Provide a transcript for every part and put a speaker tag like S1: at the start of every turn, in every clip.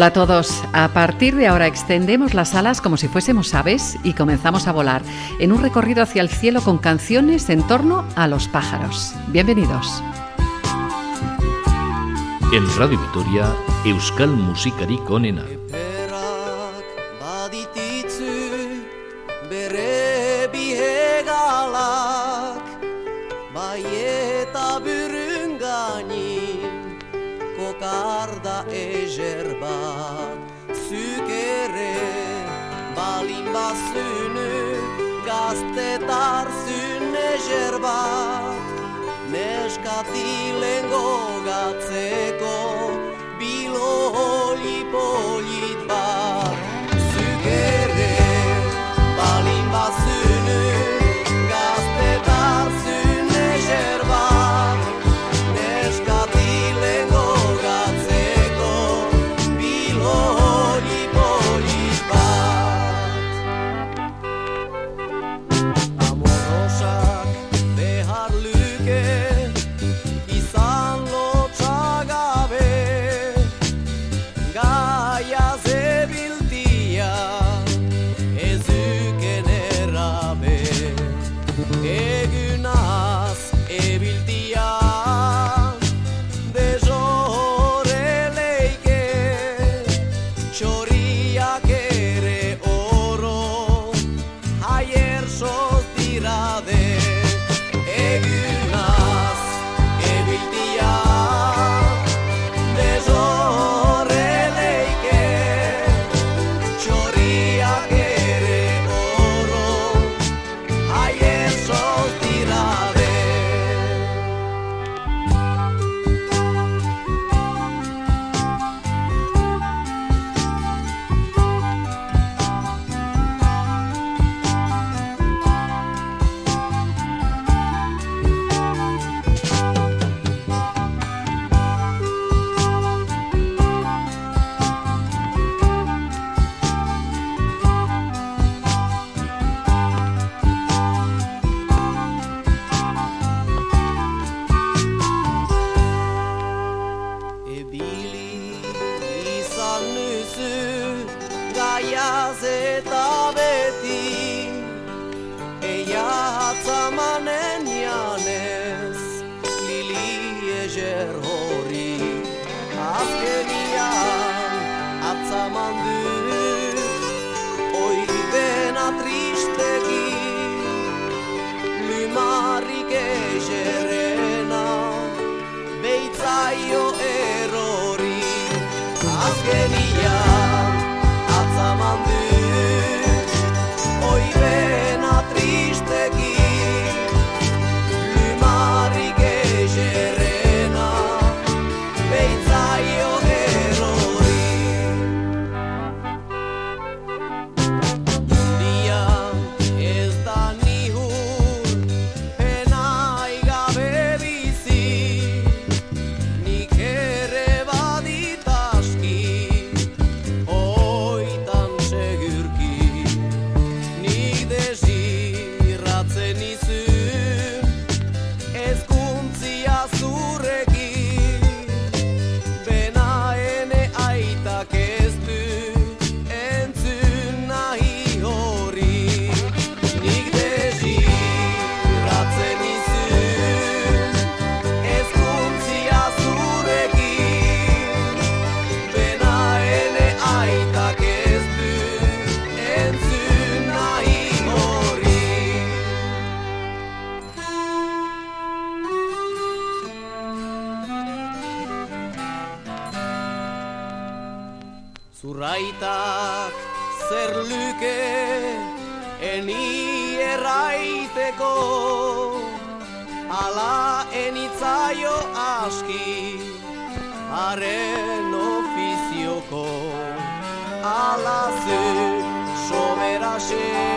S1: Hola a todos. A partir de ahora extendemos las alas como si fuésemos aves y comenzamos a volar en un recorrido hacia el cielo con canciones en torno a los pájaros. Bienvenidos.
S2: En Radio Vitoria, Euskal Musikari
S3: Konena. behar zune zerbat, neskati lengo gatzeko. zaio errori. Azken shit.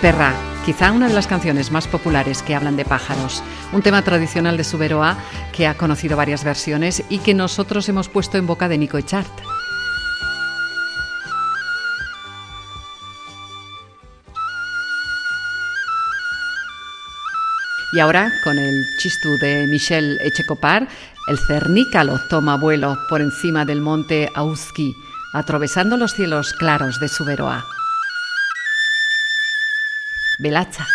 S4: Eperra, quizá una de las canciones más populares que hablan de pájaros, un tema tradicional de Suberoa que ha conocido varias versiones y que nosotros hemos puesto en boca de Nico Echart. Y ahora, con el chistú de Michel Echecopar, el cernícalo toma vuelo por encima del monte Auski, atravesando los cielos claros de Suberoa. Belacha.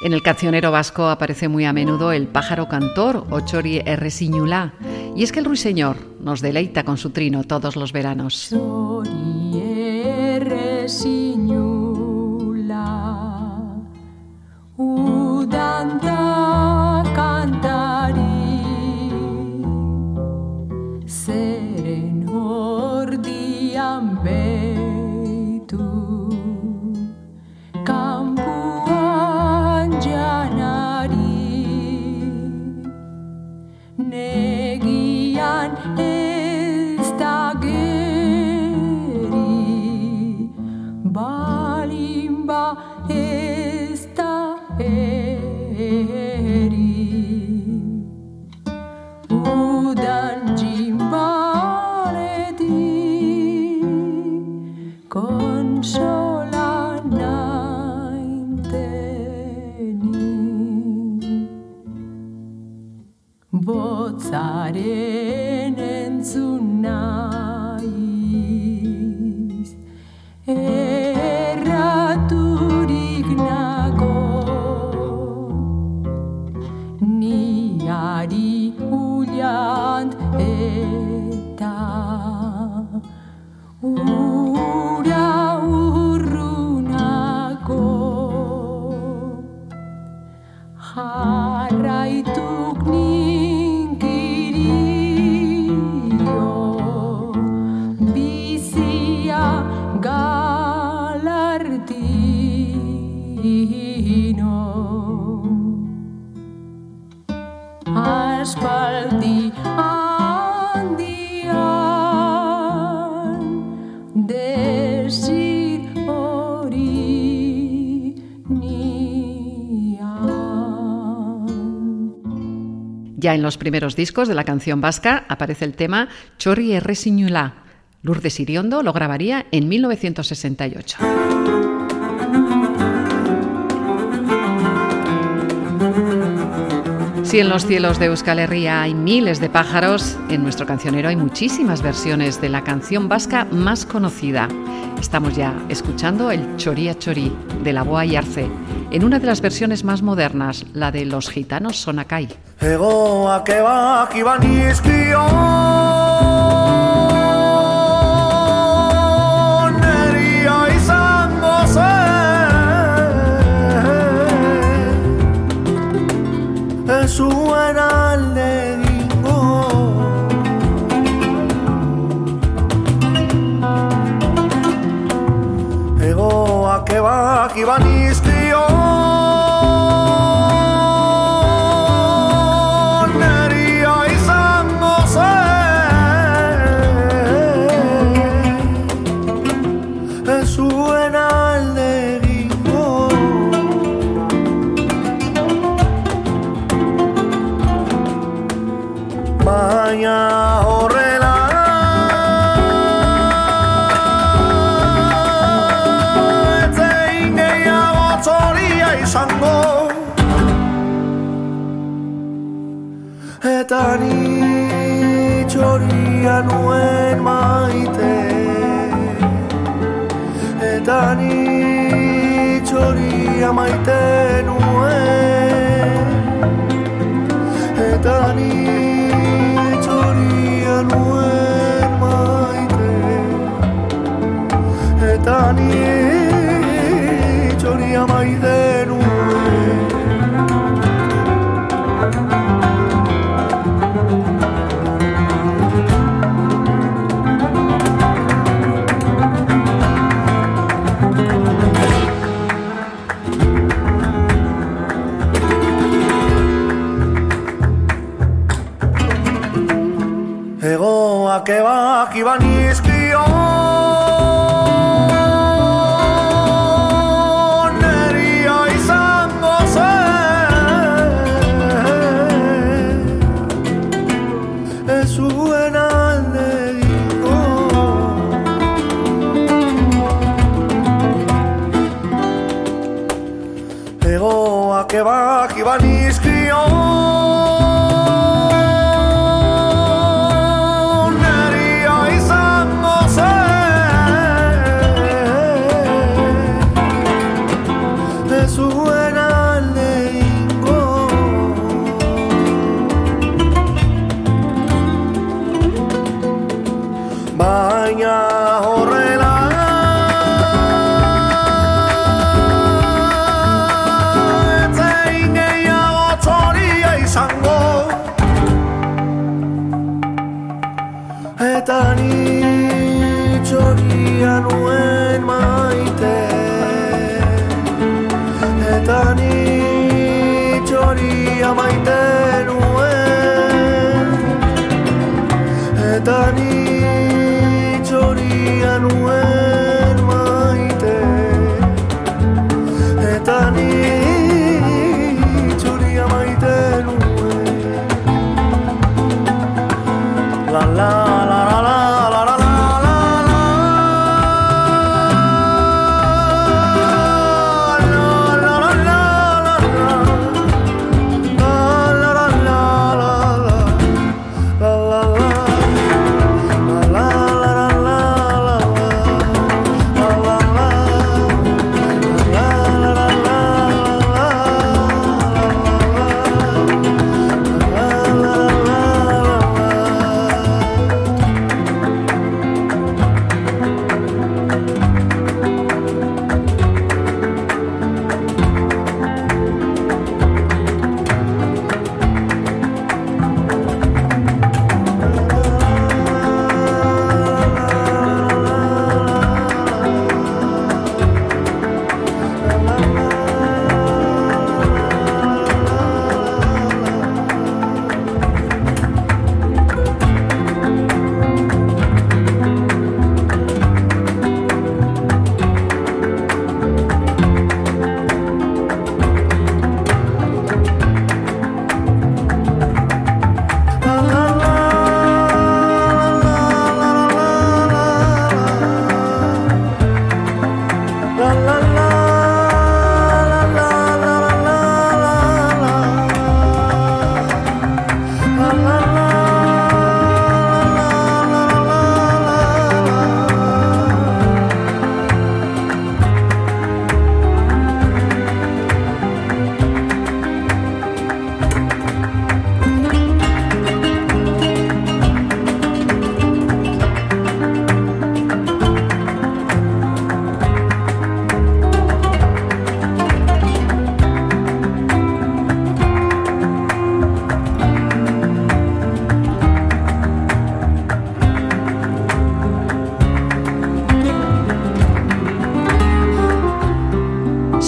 S4: En el cancionero vasco aparece muy a menudo el pájaro cantor o chori erresiñulá, y es que el ruiseñor nos deleita con su trino todos los veranos. Haraitu Ya en los primeros discos de la canción vasca aparece el tema Chorri Erresiñulá. Lourdes Iriondo lo grabaría en 1968. Si en los cielos de Euskal Herria hay miles de pájaros, en nuestro cancionero hay muchísimas versiones de la canción vasca más conocida. Estamos ya escuchando el Choría Chorí de la Boa y Arce, en una de las versiones más modernas, la de los gitanos Sonacay.
S5: su Llegó a que va, que van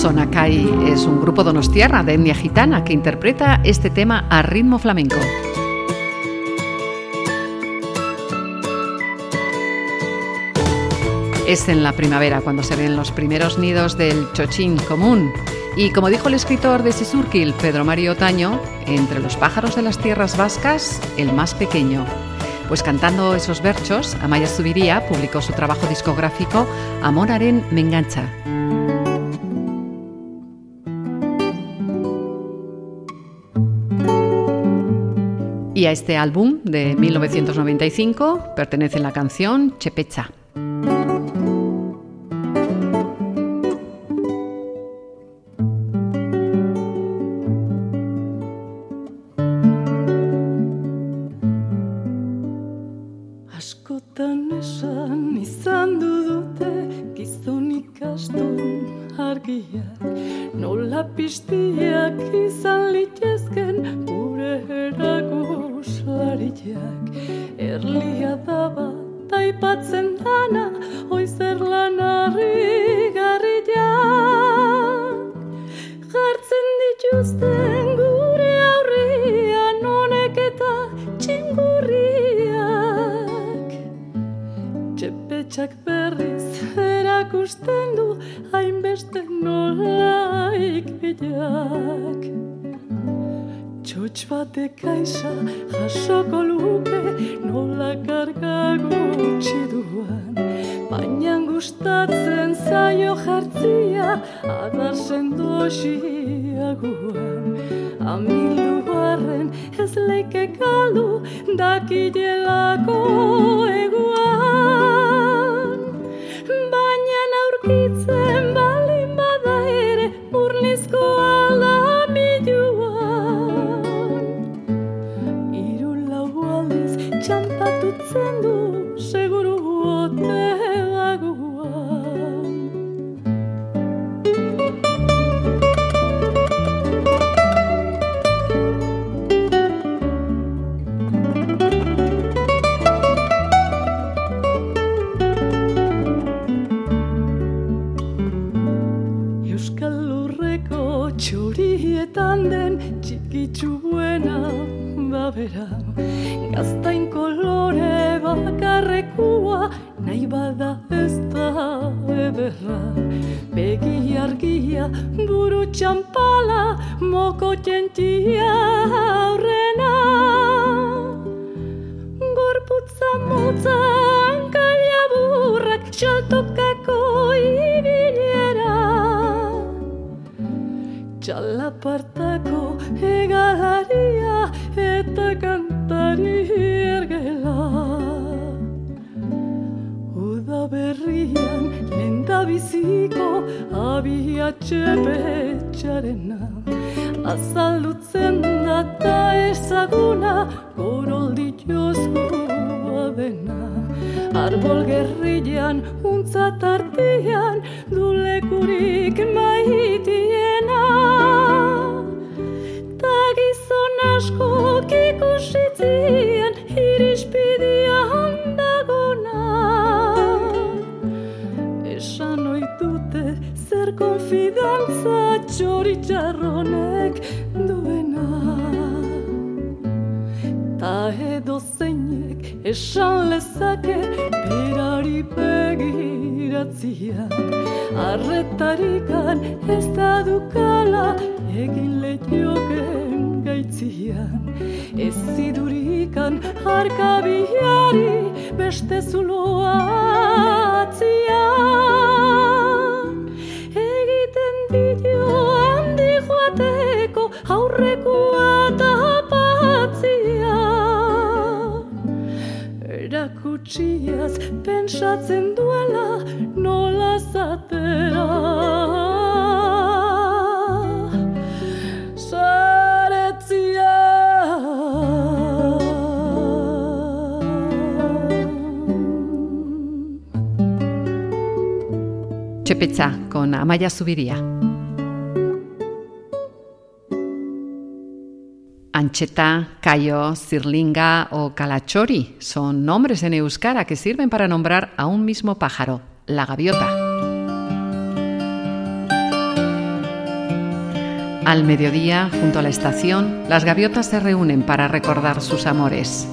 S1: Sonacay es un grupo donostiarra de etnia gitana que interpreta este tema a ritmo flamenco. Es en la primavera cuando se ven los primeros nidos del chochín común. Y como dijo el escritor de Sisurquil, Pedro Mario Otaño, entre los pájaros de las tierras vascas, el más pequeño. Pues cantando esos versos, Amaya Zubiría publicó su trabajo discográfico Amoraren me engancha. Y a este álbum de 1995 pertenece la canción Chepecha.
S6: Jasoko luke nola karga gutxi duan. Baina gustatzen zaio jartzia adar sendosiaguan Amildu barren ez leike galdu dakilelako eguan biziko abiatxe betxarena Azaldutzen data ezaguna goroldi jozkoa dena Arbol gerrilean untza tartian dulekurik maitiena Ta gizon asko ikusitzien zer konfidantza txoritxarronek duena. Ta edo zeinek esan lezake berari begiratzia. Arretarikan ez da dukala egin lehioken gaitzian. Ez zidurikan harkabiari beste zuloa atzian Egiten dio handi joateko aurrekoa tapatzia Erakutsiaz pentsatzen duela nola zatera Saretzia.
S1: Chepecha con Amaya Subiría. Ancheta, Cayo, Cirlinga o Calachori son nombres en euskara que sirven para nombrar a un mismo pájaro, la gaviota. Al mediodía, junto a la estación, las gaviotas se reúnen para recordar sus amores.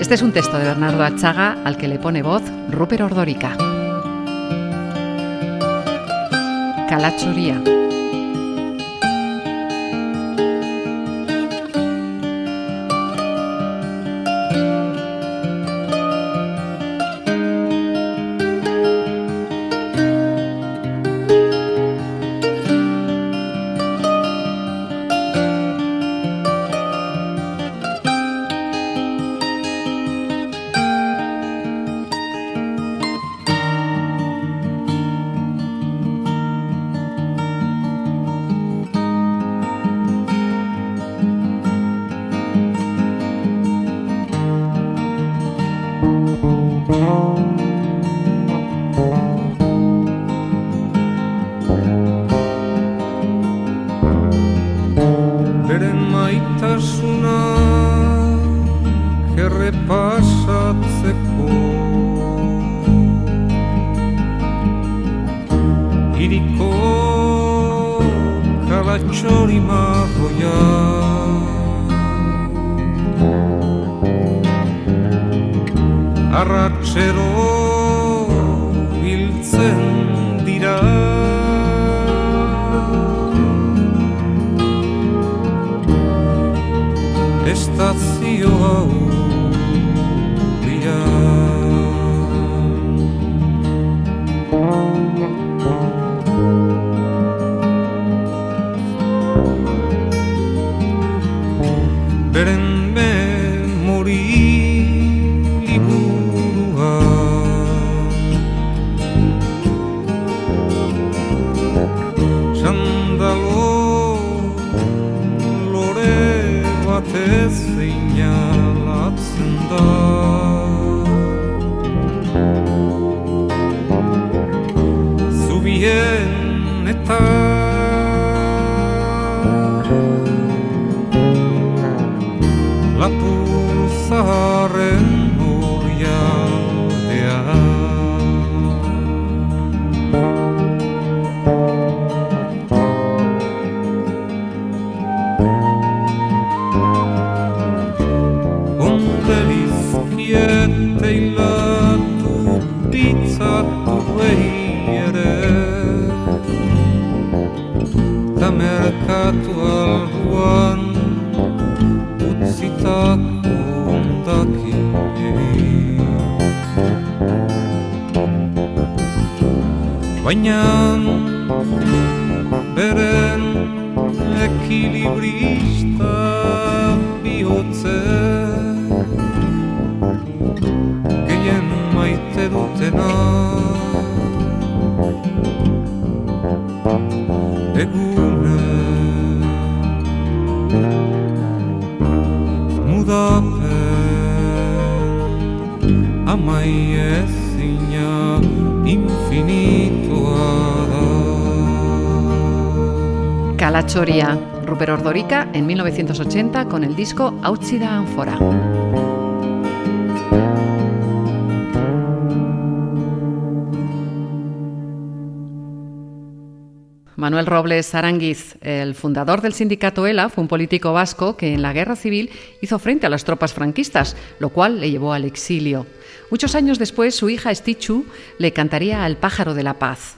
S1: Este es un texto de Bernardo Achaga al que le pone voz Rupert Ordórica. Calachoría.
S7: estacionou bihotze Gehien maite dutena. Egune Mudapen Amai ezina infinitoa da.
S1: Calachoria, Rupert Ordorica en 1980 con el disco Autsida Anfora. Manuel Robles Aranguiz, el fundador del sindicato ELA, fue un político vasco que en la guerra civil hizo frente a las tropas franquistas, lo cual le llevó al exilio. Muchos años después, su hija Estichu le cantaría al pájaro de la paz.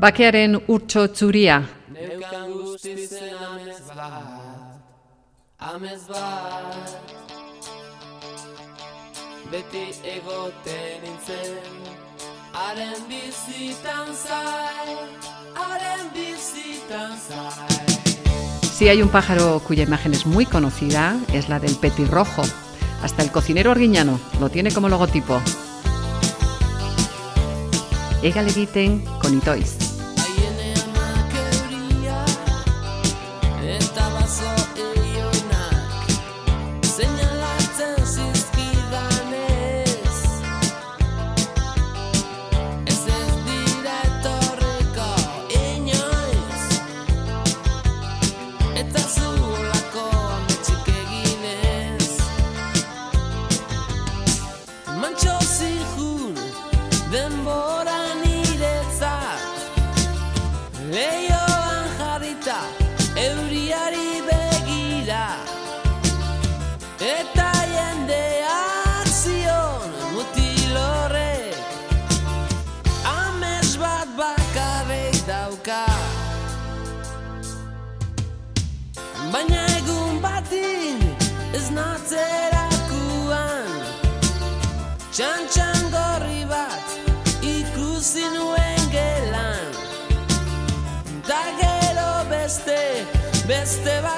S6: Bakearen
S1: urtso tzuria,
S8: Neukan guztizen amez bat, amez bat Beti egoten nintzen, haren bizitan zai, haren bizitan zai
S1: Si hay un pájaro cuya imagen es muy conocida, es la del petirrojo. Hasta el cocinero arguiñano lo tiene como logotipo. Ega egiten con itoiz.
S8: So. best that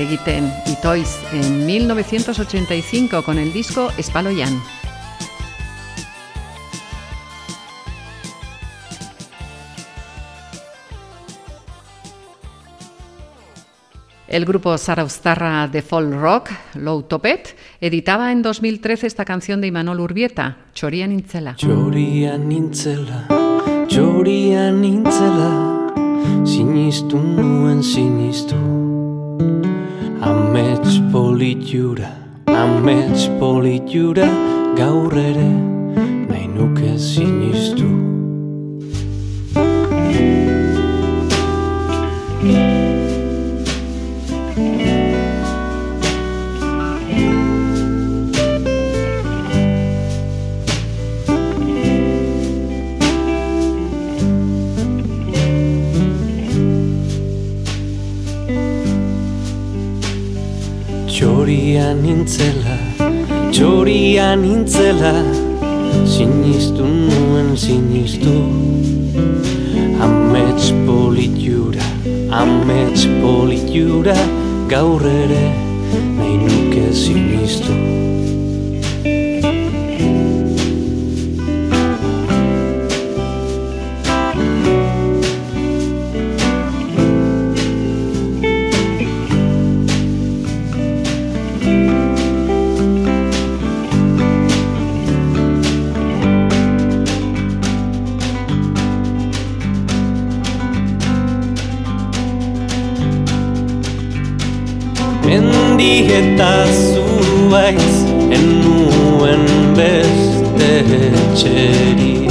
S8: Egiten
S1: itoiz en 1985 con el disco Espaloyan. El grupo Zarauztarra de folk rock, Low Topet, editaba en 2013 esta canción de Imanol Urbieta, Choria Nintzela.
S9: Txoria nintzela, txoria nintzela, sinistu nuen sinistu. Amets politura, amets politura, gaur ere nahi nuke sinistu.
S10: Txoria nintzela, txoria nintzela Sinistu nuen sinistu. Amets politiura, amets politiura Gaur ere nahi nuke sinistu zuaiz enuen beste etxerik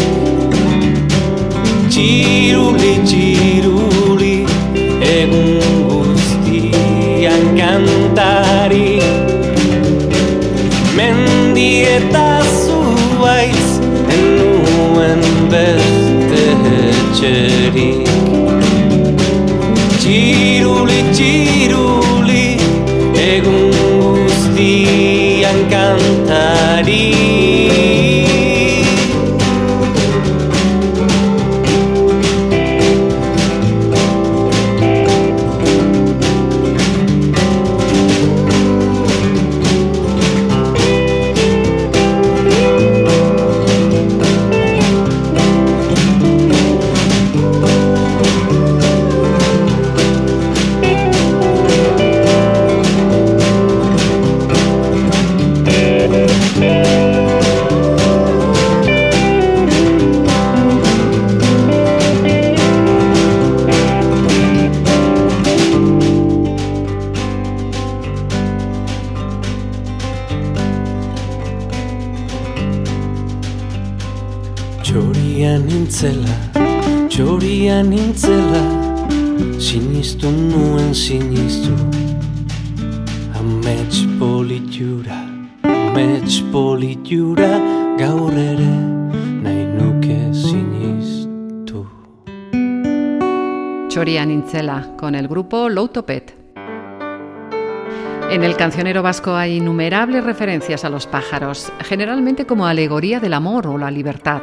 S11: Con el grupo Loutopet. En el cancionero vasco hay innumerables referencias a los pájaros, generalmente como alegoría del amor o la libertad.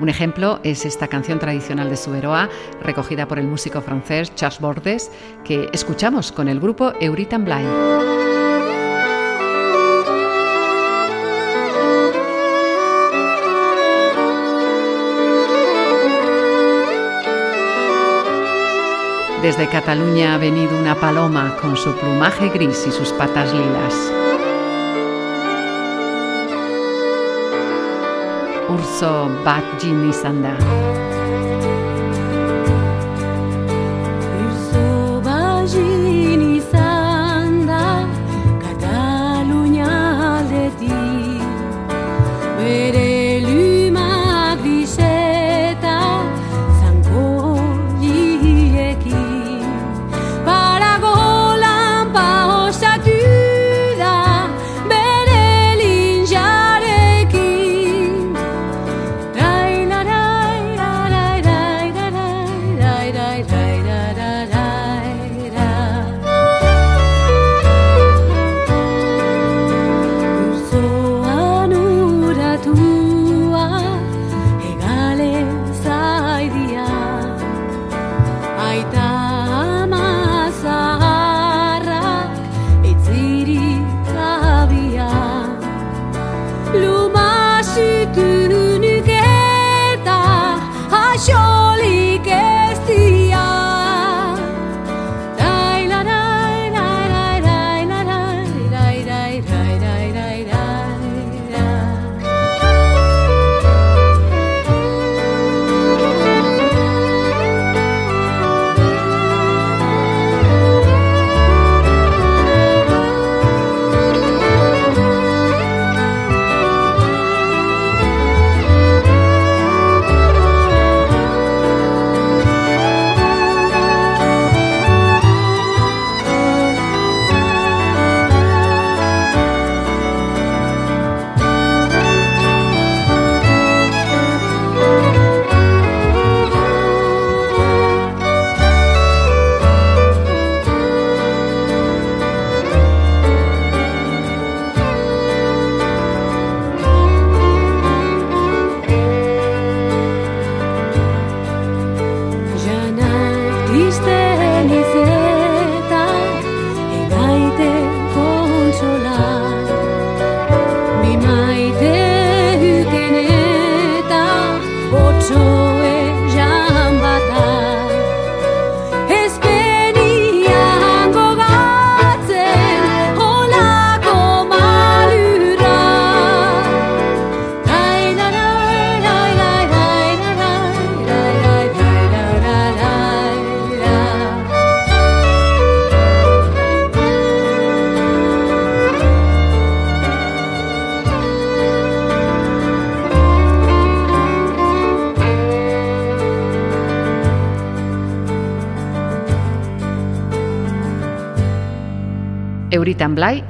S11: Un ejemplo es esta canción tradicional de Suberoa, recogida por el músico francés Charles Bordes, que escuchamos con el grupo Euritan Blay. Desde Cataluña ha venido una paloma con su plumaje gris y sus patas lilas. Urso bat jin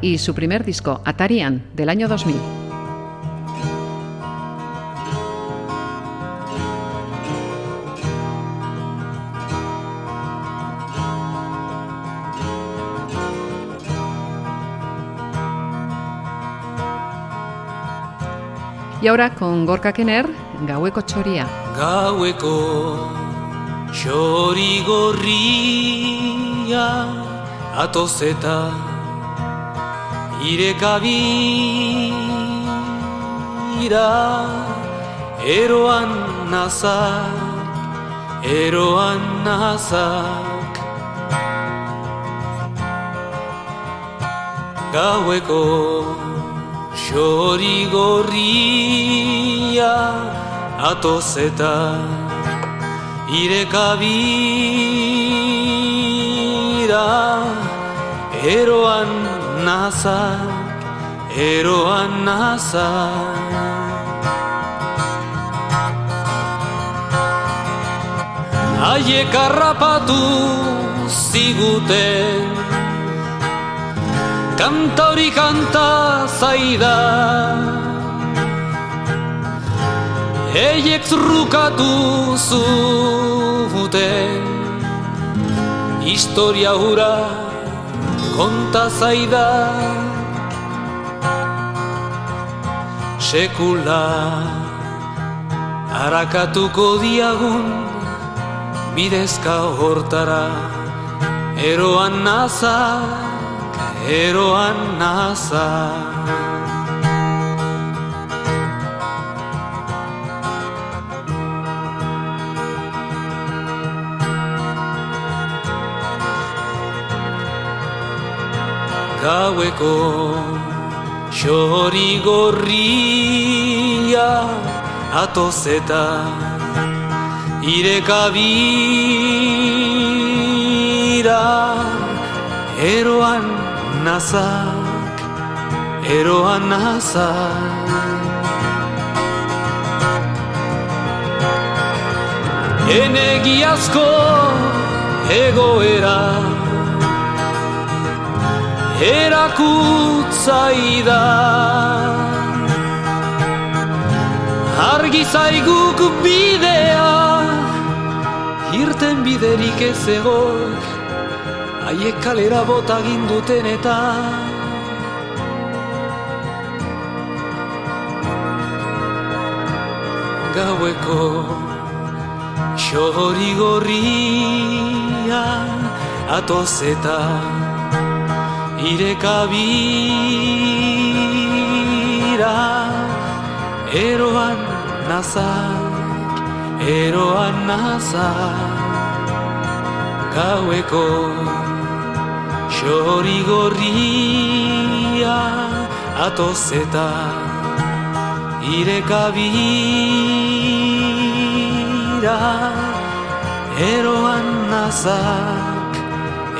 S1: Y su primer disco, Atarian, del año 2000. Y ahora con Gorka Kenner, Gaueko Choria.
S9: Gaueko txori gorria atoz eta irekabira eroan nazak, eroan nazak. Gaueko txori gorria atoz eta irekabira eroan nazak, eroan nazak Haiek harrapatu ziguten Kanta hori kanta zaida. Eiek zurrukatu zuten Historia hura konta zaida Sekula. Arakatuko diagun Bidezka hortara. Eroan nazak Eroan nazak gaueko xori gorria atoz eta irekabira eroan nazak, eroan nazak. Enegiazko egoera erakutzaida Argi zaiguk bidea Irten biderik ez egok Haiek kalera bota ginduten eta Gaueko xori gorria atoz eta irekabira eroan nazak, eroan nazak gaueko xori gorria atoz eta irekabira eroan nazak,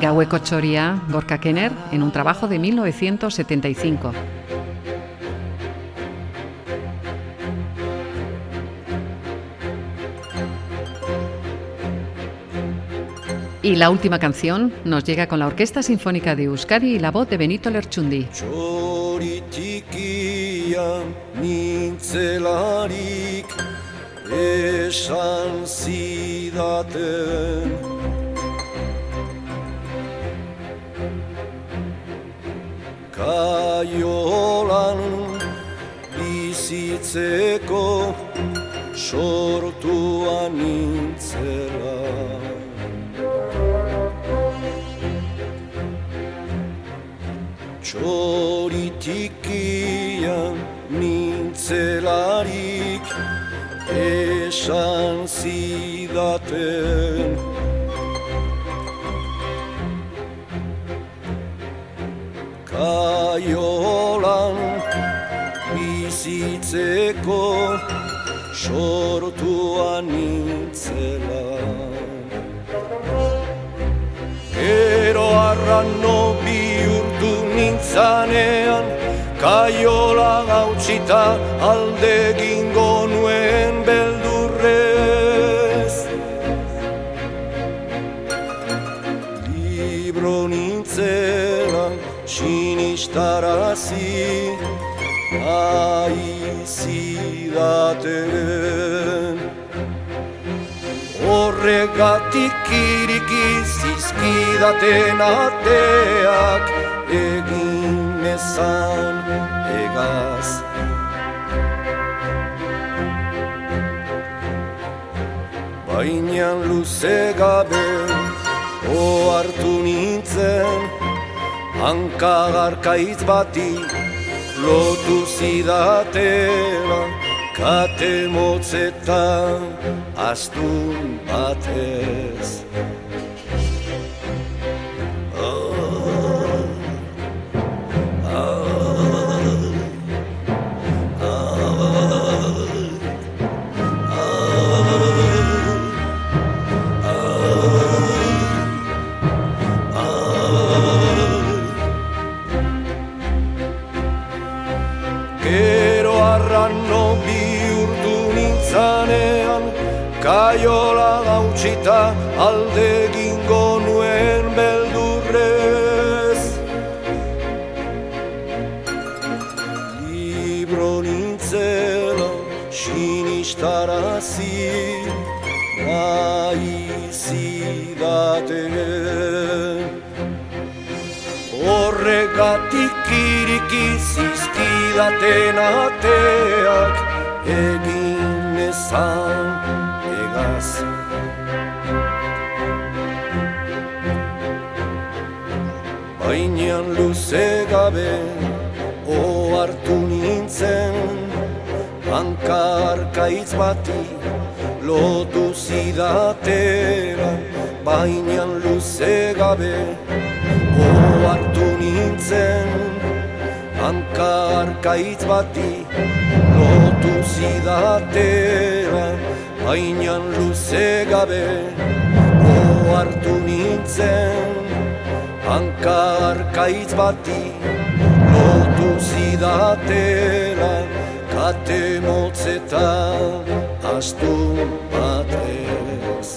S1: Gaueko Choria, Gorka Kenner, en un trabajo de 1975. Y la última canción nos llega con la Orquesta Sinfónica de Euskadi y la voz de Benito Lerchundi.
S5: Esan zidaten Kaiolan bizitzeko sortua nintzela. Txoritikian nintzelarik esan zidaten kaiolan bizitzeko sortua nintzela. Gero arrano bihurtu nintzanean, kaiola gautsita alde sinistarazi, aizidaten. Horregatik iriki zizkidaten ateak egin ezan egaz. Baina luze gabe ohartu nintzen Hanka garkaitz bati lotu zidatela Kate motzetan astun batez Kaiola gautsita alde gingo nuen beldurrez. Libro nintzela sinistarazi nahi zidaten Horregatik iriki zizkidaten ateak egin ezan egaz. Baina luze gabe ohartu nintzen Hankarkaitz bati lotu zidatera Baina luze gabe ohartu nintzen Hankarkaitz bati lotu zidatera Baina luze gabe ohartu nintzen. Hankarkaitz bati lotu zidatera Kate motzetan astu batez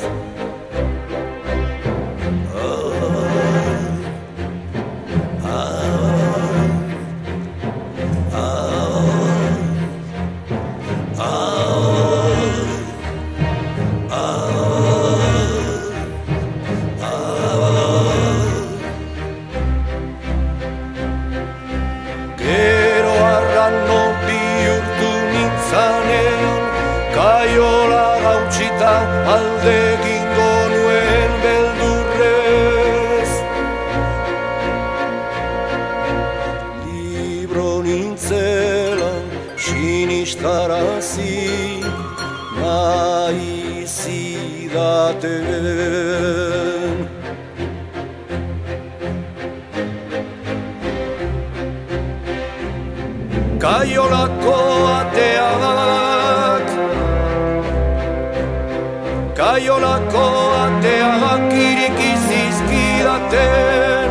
S5: Kaiolako ateak Kaiolako ateak iriki zizkidaten.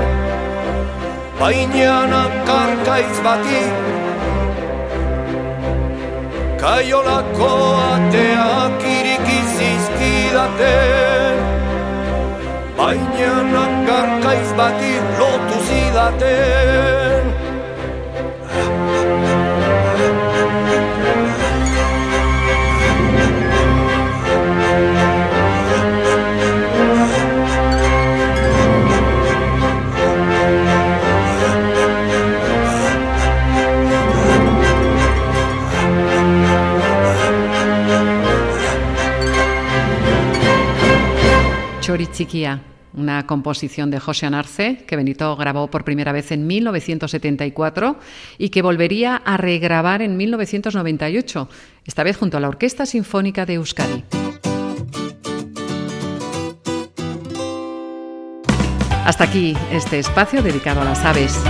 S5: Baina karkaitz bati. Kaiolako ateak iriki zizkidaten. Baina karkaitz bati lotu zidaten
S1: Chiquia, una composición de José Anarce que Benito grabó por primera vez en 1974 y que volvería a regrabar en 1998, esta vez junto a la Orquesta Sinfónica de Euskadi. Hasta aquí este espacio dedicado a las aves.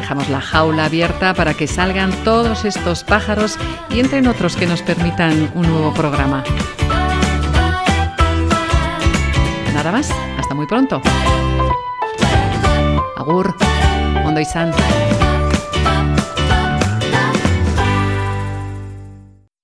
S1: dejamos la jaula abierta para que salgan todos estos pájaros y entren otros que nos permitan un nuevo programa. Nada más, hasta muy pronto. Agur, Ondo izan.